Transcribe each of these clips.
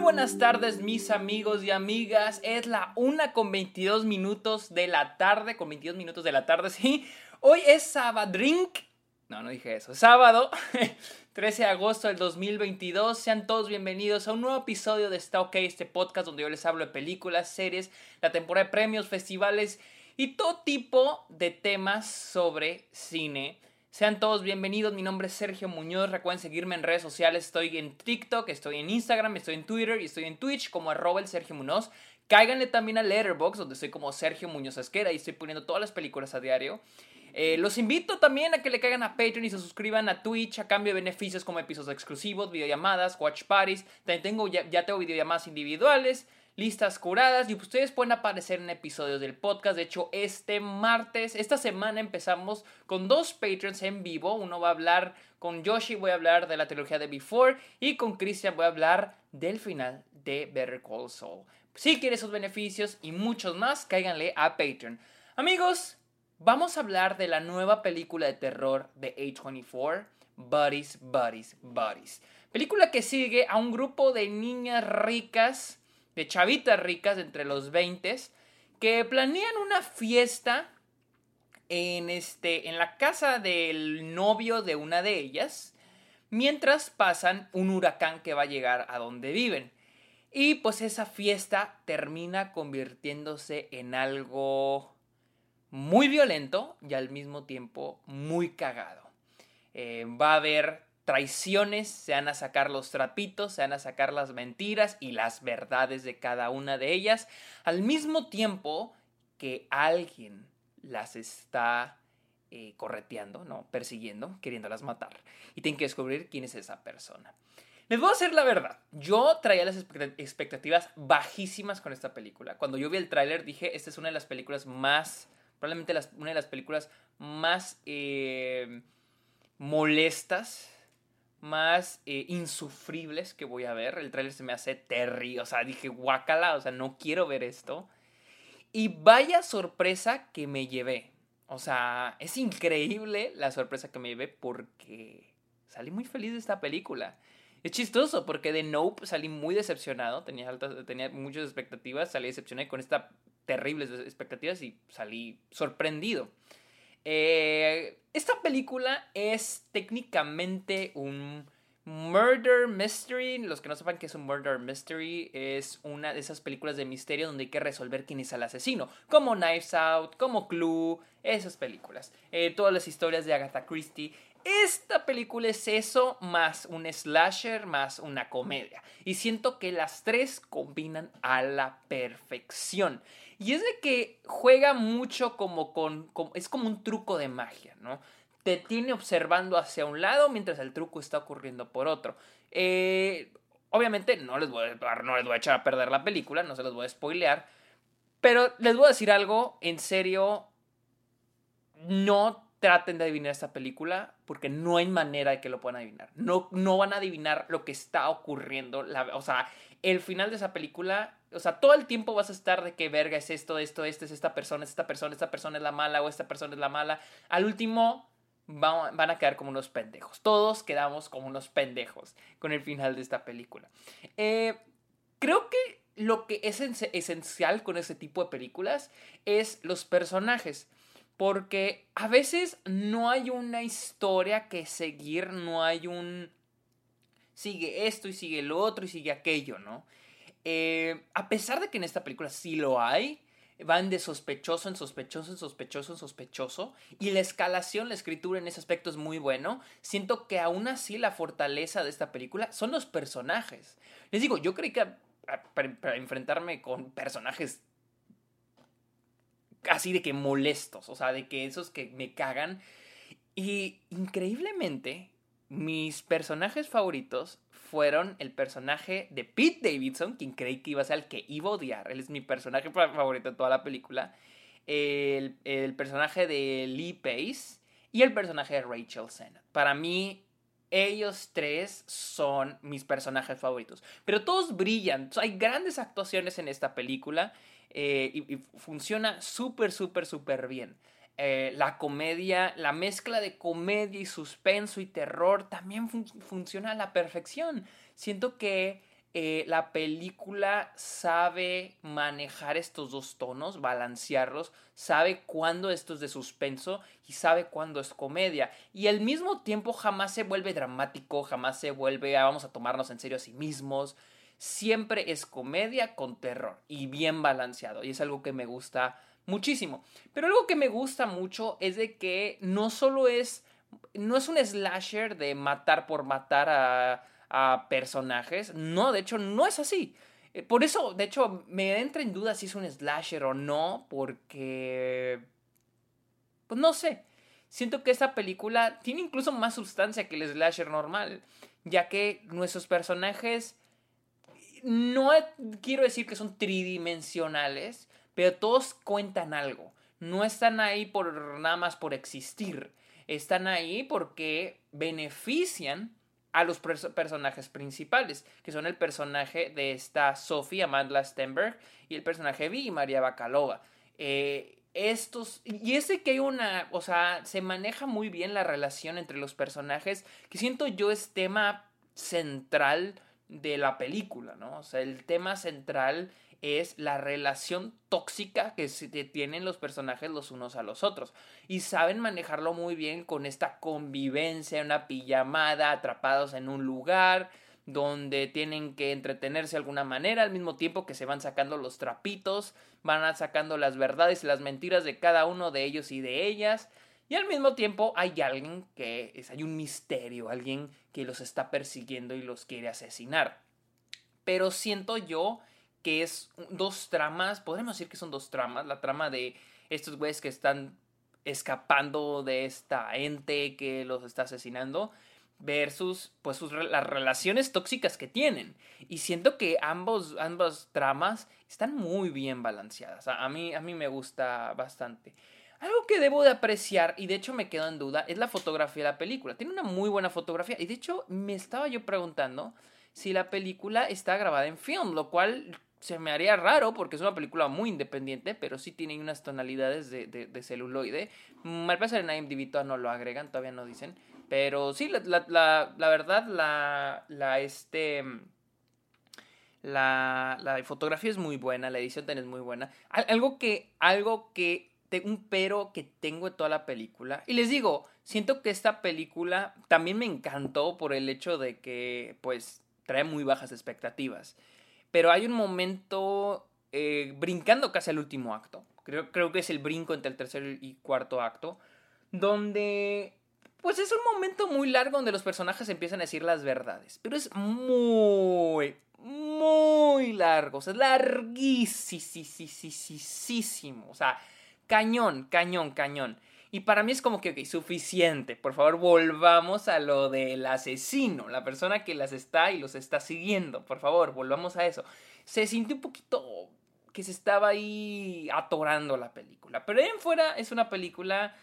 buenas tardes mis amigos y amigas. Es la 1 con 22 minutos de la tarde, con 22 minutos de la tarde, sí. Hoy es sábado, drink. No, no dije eso. Sábado, 13 de agosto del 2022. Sean todos bienvenidos a un nuevo episodio de Está OK, este podcast donde yo les hablo de películas, series, la temporada de premios, festivales y todo tipo de temas sobre cine. Sean todos bienvenidos, mi nombre es Sergio Muñoz, recuerden seguirme en redes sociales, estoy en TikTok, estoy en Instagram, estoy en Twitter y estoy en Twitch como arroba el Sergio Muñoz. Cáiganle también a Letterboxd, donde estoy como Sergio Muñoz Esquera y estoy poniendo todas las películas a diario. Eh, los invito también a que le caigan a Patreon y se suscriban a Twitch a cambio de beneficios como episodios exclusivos, videollamadas, watch parties. También tengo, ya, ya tengo videollamadas individuales listas curadas y ustedes pueden aparecer en episodios del podcast. De hecho, este martes, esta semana empezamos con dos Patreons en vivo. Uno va a hablar con Yoshi, voy a hablar de la trilogía de Before y con Christian voy a hablar del final de Better Call Saul. Si quieren esos beneficios y muchos más, cáiganle a Patreon. Amigos, vamos a hablar de la nueva película de terror de A24, Buddies, Buddies, Buddies. Película que sigue a un grupo de niñas ricas de chavitas ricas entre los 20 que planean una fiesta en, este, en la casa del novio de una de ellas, mientras pasan un huracán que va a llegar a donde viven. Y pues esa fiesta termina convirtiéndose en algo muy violento y al mismo tiempo muy cagado. Eh, va a haber traiciones, se van a sacar los trapitos, se van a sacar las mentiras y las verdades de cada una de ellas, al mismo tiempo que alguien las está eh, correteando, ¿no? Persiguiendo, queriéndolas matar. Y tienen que descubrir quién es esa persona. Les voy a hacer la verdad. Yo traía las expectativas bajísimas con esta película. Cuando yo vi el tráiler dije, esta es una de las películas más, probablemente una de las películas más eh, molestas más eh, insufribles que voy a ver. El tráiler se me hace terrible. O sea, dije, guacala, o sea, no quiero ver esto. Y vaya sorpresa que me llevé. O sea, es increíble la sorpresa que me llevé porque salí muy feliz de esta película. Es chistoso porque de Nope salí muy decepcionado, tenía, altas, tenía muchas expectativas, salí decepcionado con estas terribles expectativas y salí sorprendido. Eh, esta película es técnicamente un murder mystery. Los que no sepan qué es un murder mystery, es una de esas películas de misterio donde hay que resolver quién es el asesino. Como Knives Out, como Clue, esas películas. Eh, todas las historias de Agatha Christie. Esta película es eso más un slasher más una comedia. Y siento que las tres combinan a la perfección. Y es de que juega mucho como con, es como un truco de magia, ¿no? Te tiene observando hacia un lado mientras el truco está ocurriendo por otro. Eh, obviamente no les, voy a, no les voy a echar a perder la película, no se los voy a spoilear. Pero les voy a decir algo, en serio, no traten de adivinar esta película porque no hay manera de que lo puedan adivinar. No, no van a adivinar lo que está ocurriendo. o sea, el final de esa película o sea, todo el tiempo vas a estar de que verga es esto, esto, esto es esta persona, es esta persona, esta persona es la mala o esta persona es la mala. Al último van, a quedar como unos pendejos. Todos quedamos como unos pendejos con el final de esta película. Eh, creo que lo que es esencial con ese tipo de películas es los personajes. Porque a veces no hay una historia que seguir, no hay un... Sigue esto y sigue lo otro y sigue aquello, ¿no? Eh, a pesar de que en esta película sí lo hay, van de sospechoso en sospechoso en sospechoso en sospechoso y la escalación, la escritura en ese aspecto es muy bueno. Siento que aún así la fortaleza de esta película son los personajes. Les digo, yo creí que para, enfrentarme con personajes así de que molestos, o sea, de que esos que me cagan y increíblemente mis personajes favoritos fueron el personaje de Pete Davidson, quien creí que iba a ser el que iba a odiar. Él es mi personaje favorito de toda la película. El, personaje de Lee Pace y el personaje de Rachel Sennett. Para mí, ellos tres son mis personajes favoritos. Pero todos brillan. Hay grandes actuaciones en esta película eh, y, funciona súper, súper, súper bien. Eh, la comedia, la mezcla de comedia y suspenso y terror también funciona a la perfección. Siento que eh, la película sabe manejar estos dos tonos, balancearlos, sabe cuándo esto es de suspenso y sabe cuándo es comedia. Y al mismo tiempo jamás se vuelve dramático, jamás se vuelve, ah, vamos a tomarnos en serio a sí mismos. Siempre es comedia con terror y bien balanceado. Y es algo que me gusta muchísimo. Pero algo que me gusta mucho es de que no solo es, no es un slasher de matar por matar a a personajes. No, de hecho, no es así. Eh, por eso, de hecho, me entra en duda si es un slasher o no, porque... Pues no sé. Siento que esta película tiene incluso más sustancia que el slasher normal, ya que nuestros personajes no quiero decir que son tridimensionales, pero todos cuentan algo. No están ahí por nada más por existir. Están ahí porque benefician a los personajes principales, que son el personaje de esta Sophie Amanda Stenberg y el personaje Vi María Bacalova. Eh, estos, y ese que hay una, o sea, se maneja muy bien la relación entre los personajes, que siento yo es tema central de la película, ¿no? O sea, el tema central es la relación tóxica que tienen los personajes los unos a los otros. Y saben manejarlo muy bien con esta convivencia, una pijamada, atrapados en un lugar donde tienen que entretenerse de alguna manera, al mismo tiempo que se van sacando los trapitos, van sacando las verdades y las mentiras de cada uno de ellos y de ellas. Y al mismo tiempo hay alguien que es, hay un misterio, alguien que los está persiguiendo y los quiere asesinar. Pero siento yo que es dos tramas, podríamos decir que son dos tramas, la trama de estos güeyes que están escapando de esta ente que los está asesinando versus pues sus, las relaciones tóxicas que tienen. Y siento que ambos ambas tramas están muy bien balanceadas. A, mí a mí me gusta bastante algo que debo de apreciar y de hecho me quedo en duda es la fotografía de la película tiene una muy buena fotografía y de hecho me estaba yo preguntando si la película está grabada en film lo cual se me haría raro porque es una película muy independiente, pero sí tiene unas tonalidades de, de, celuloide. Al parecer en IMDb todavía no lo agregan, todavía no dicen. Pero sí, la, la, la, verdad, la, la, este, la, la fotografía es muy buena, la edición también es muy buena. Algo que, algo que, un pero que tengo de toda la película. Y les digo, siento que esta película también me encantó por el hecho de que, pues, trae muy bajas expectativas. Pero hay un momento eh, brincando casi al último acto. Creo, creo que es el brinco entre el tercer y cuarto acto. Donde pues es un momento muy largo donde los personajes empiezan a decir las verdades. Pero es muy, muy largo. O sea, es larguísimo. O sea, cañón, cañón, cañón. Y para mí es como que, ok, suficiente. Por favor, volvamos a lo del asesino, la persona que las está y los está siguiendo. Por favor, volvamos a eso. Se sintió un poquito que se estaba ahí atorando la película. Pero en fuera es una película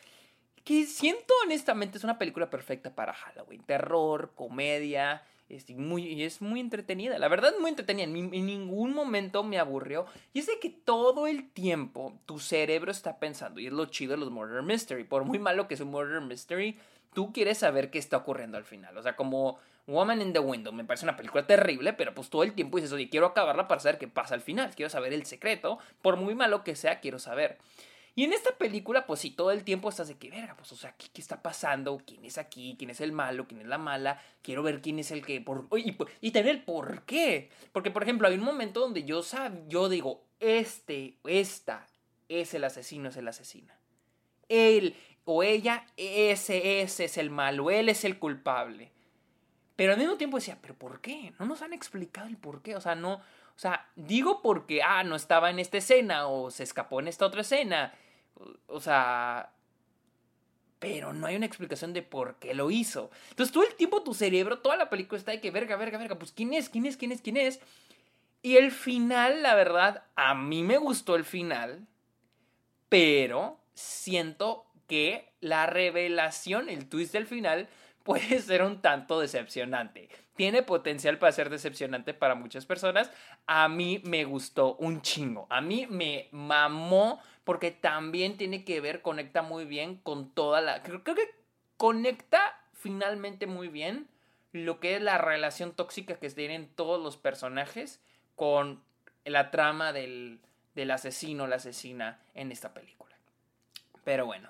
que siento honestamente es una película perfecta para Halloween. Terror, comedia, es muy, es muy entretenida. La verdad, muy entretenida. En, ningún momento me aburrió. Y es de que todo el tiempo tu cerebro está pensando. Y es lo chido de los Murder Mystery. Por muy malo que es un Murder Mystery, tú quieres saber qué está ocurriendo al final. O sea, como Woman in the Window. Me parece una película terrible, pero pues todo el tiempo dices, oye, quiero acabarla para saber qué pasa al final. Quiero saber el secreto. Por muy malo que sea, quiero saber. Y en esta película, pues sí, todo el tiempo estás de que, verga, pues, o sea, ¿qué, ¿qué, está pasando? ¿Quién es aquí? ¿Quién es el malo? ¿Quién es la mala? Quiero ver quién es el que... Por, y, y tener el por qué. Porque, por ejemplo, hay un momento donde yo, sab, yo digo, este, esta, es el asesino, es el asesina. Él o ella, ese, ese es el malo, él es el culpable. Pero al mismo tiempo decía, ¿pero por qué? No nos han explicado el por qué. O sea, no... O sea, digo porque, ah, no estaba en esta escena o se escapó en esta otra escena o sea, pero no hay una explicación de por qué lo hizo. Entonces todo el tiempo tu cerebro, toda la película está de que verga, verga, verga, pues quién es, quién es, quién es, quién es. Y el final, la verdad, a mí me gustó el final, pero siento que la revelación, el twist del final, puede ser un tanto decepcionante. Tiene potencial para ser decepcionante para muchas personas. A mí me gustó un chingo. A mí me mamó porque también tiene que ver, conecta muy bien con toda la... Creo, que conecta finalmente muy bien lo que es la relación tóxica que tienen todos los personajes con la trama del, del asesino o la asesina en esta película. Pero bueno.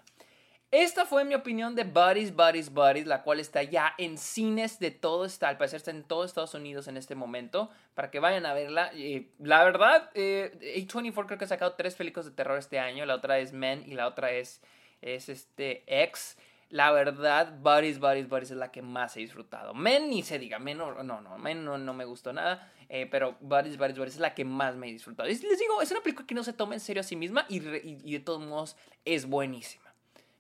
Esta fue mi opinión de Buddies, Buddies, Buddies, la cual está ya en cines de todo, está, al parecer está en todo Estados Unidos en este momento, para que vayan a verla. la verdad, eh, A24 creo que ha sacado tres películas de terror este año, la otra es Men y la otra es, es este X. La verdad, Buddies, Buddies, Buddies es la que más he disfrutado. Men ni se diga, Men no, no, no, Men no, me gustó nada, eh, pero Buddies, Buddies, Buddies es la que más me he disfrutado. les digo, es una película que no se toma en serio a sí misma y, y de todos modos es buenísima.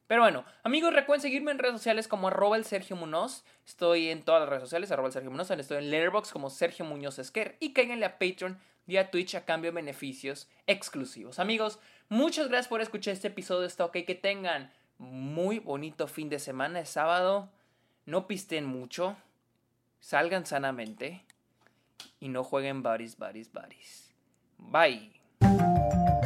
Pero bueno, amigos, recuerden seguirme en redes sociales como arroba el Sergio Munoz. Estoy en todas las redes sociales, arroba el Sergio Munoz. Estoy en Letterboxd como Sergio Muñoz Esquer. Y cáiganle a Patreon y a Twitch a cambio de beneficios exclusivos. Amigos, muchas gracias por escuchar este episodio de Está Que tengan muy bonito fin de semana, es sábado. No pisten mucho. Salgan sanamente. Y no jueguen buddies, buddies, buddies. Bye.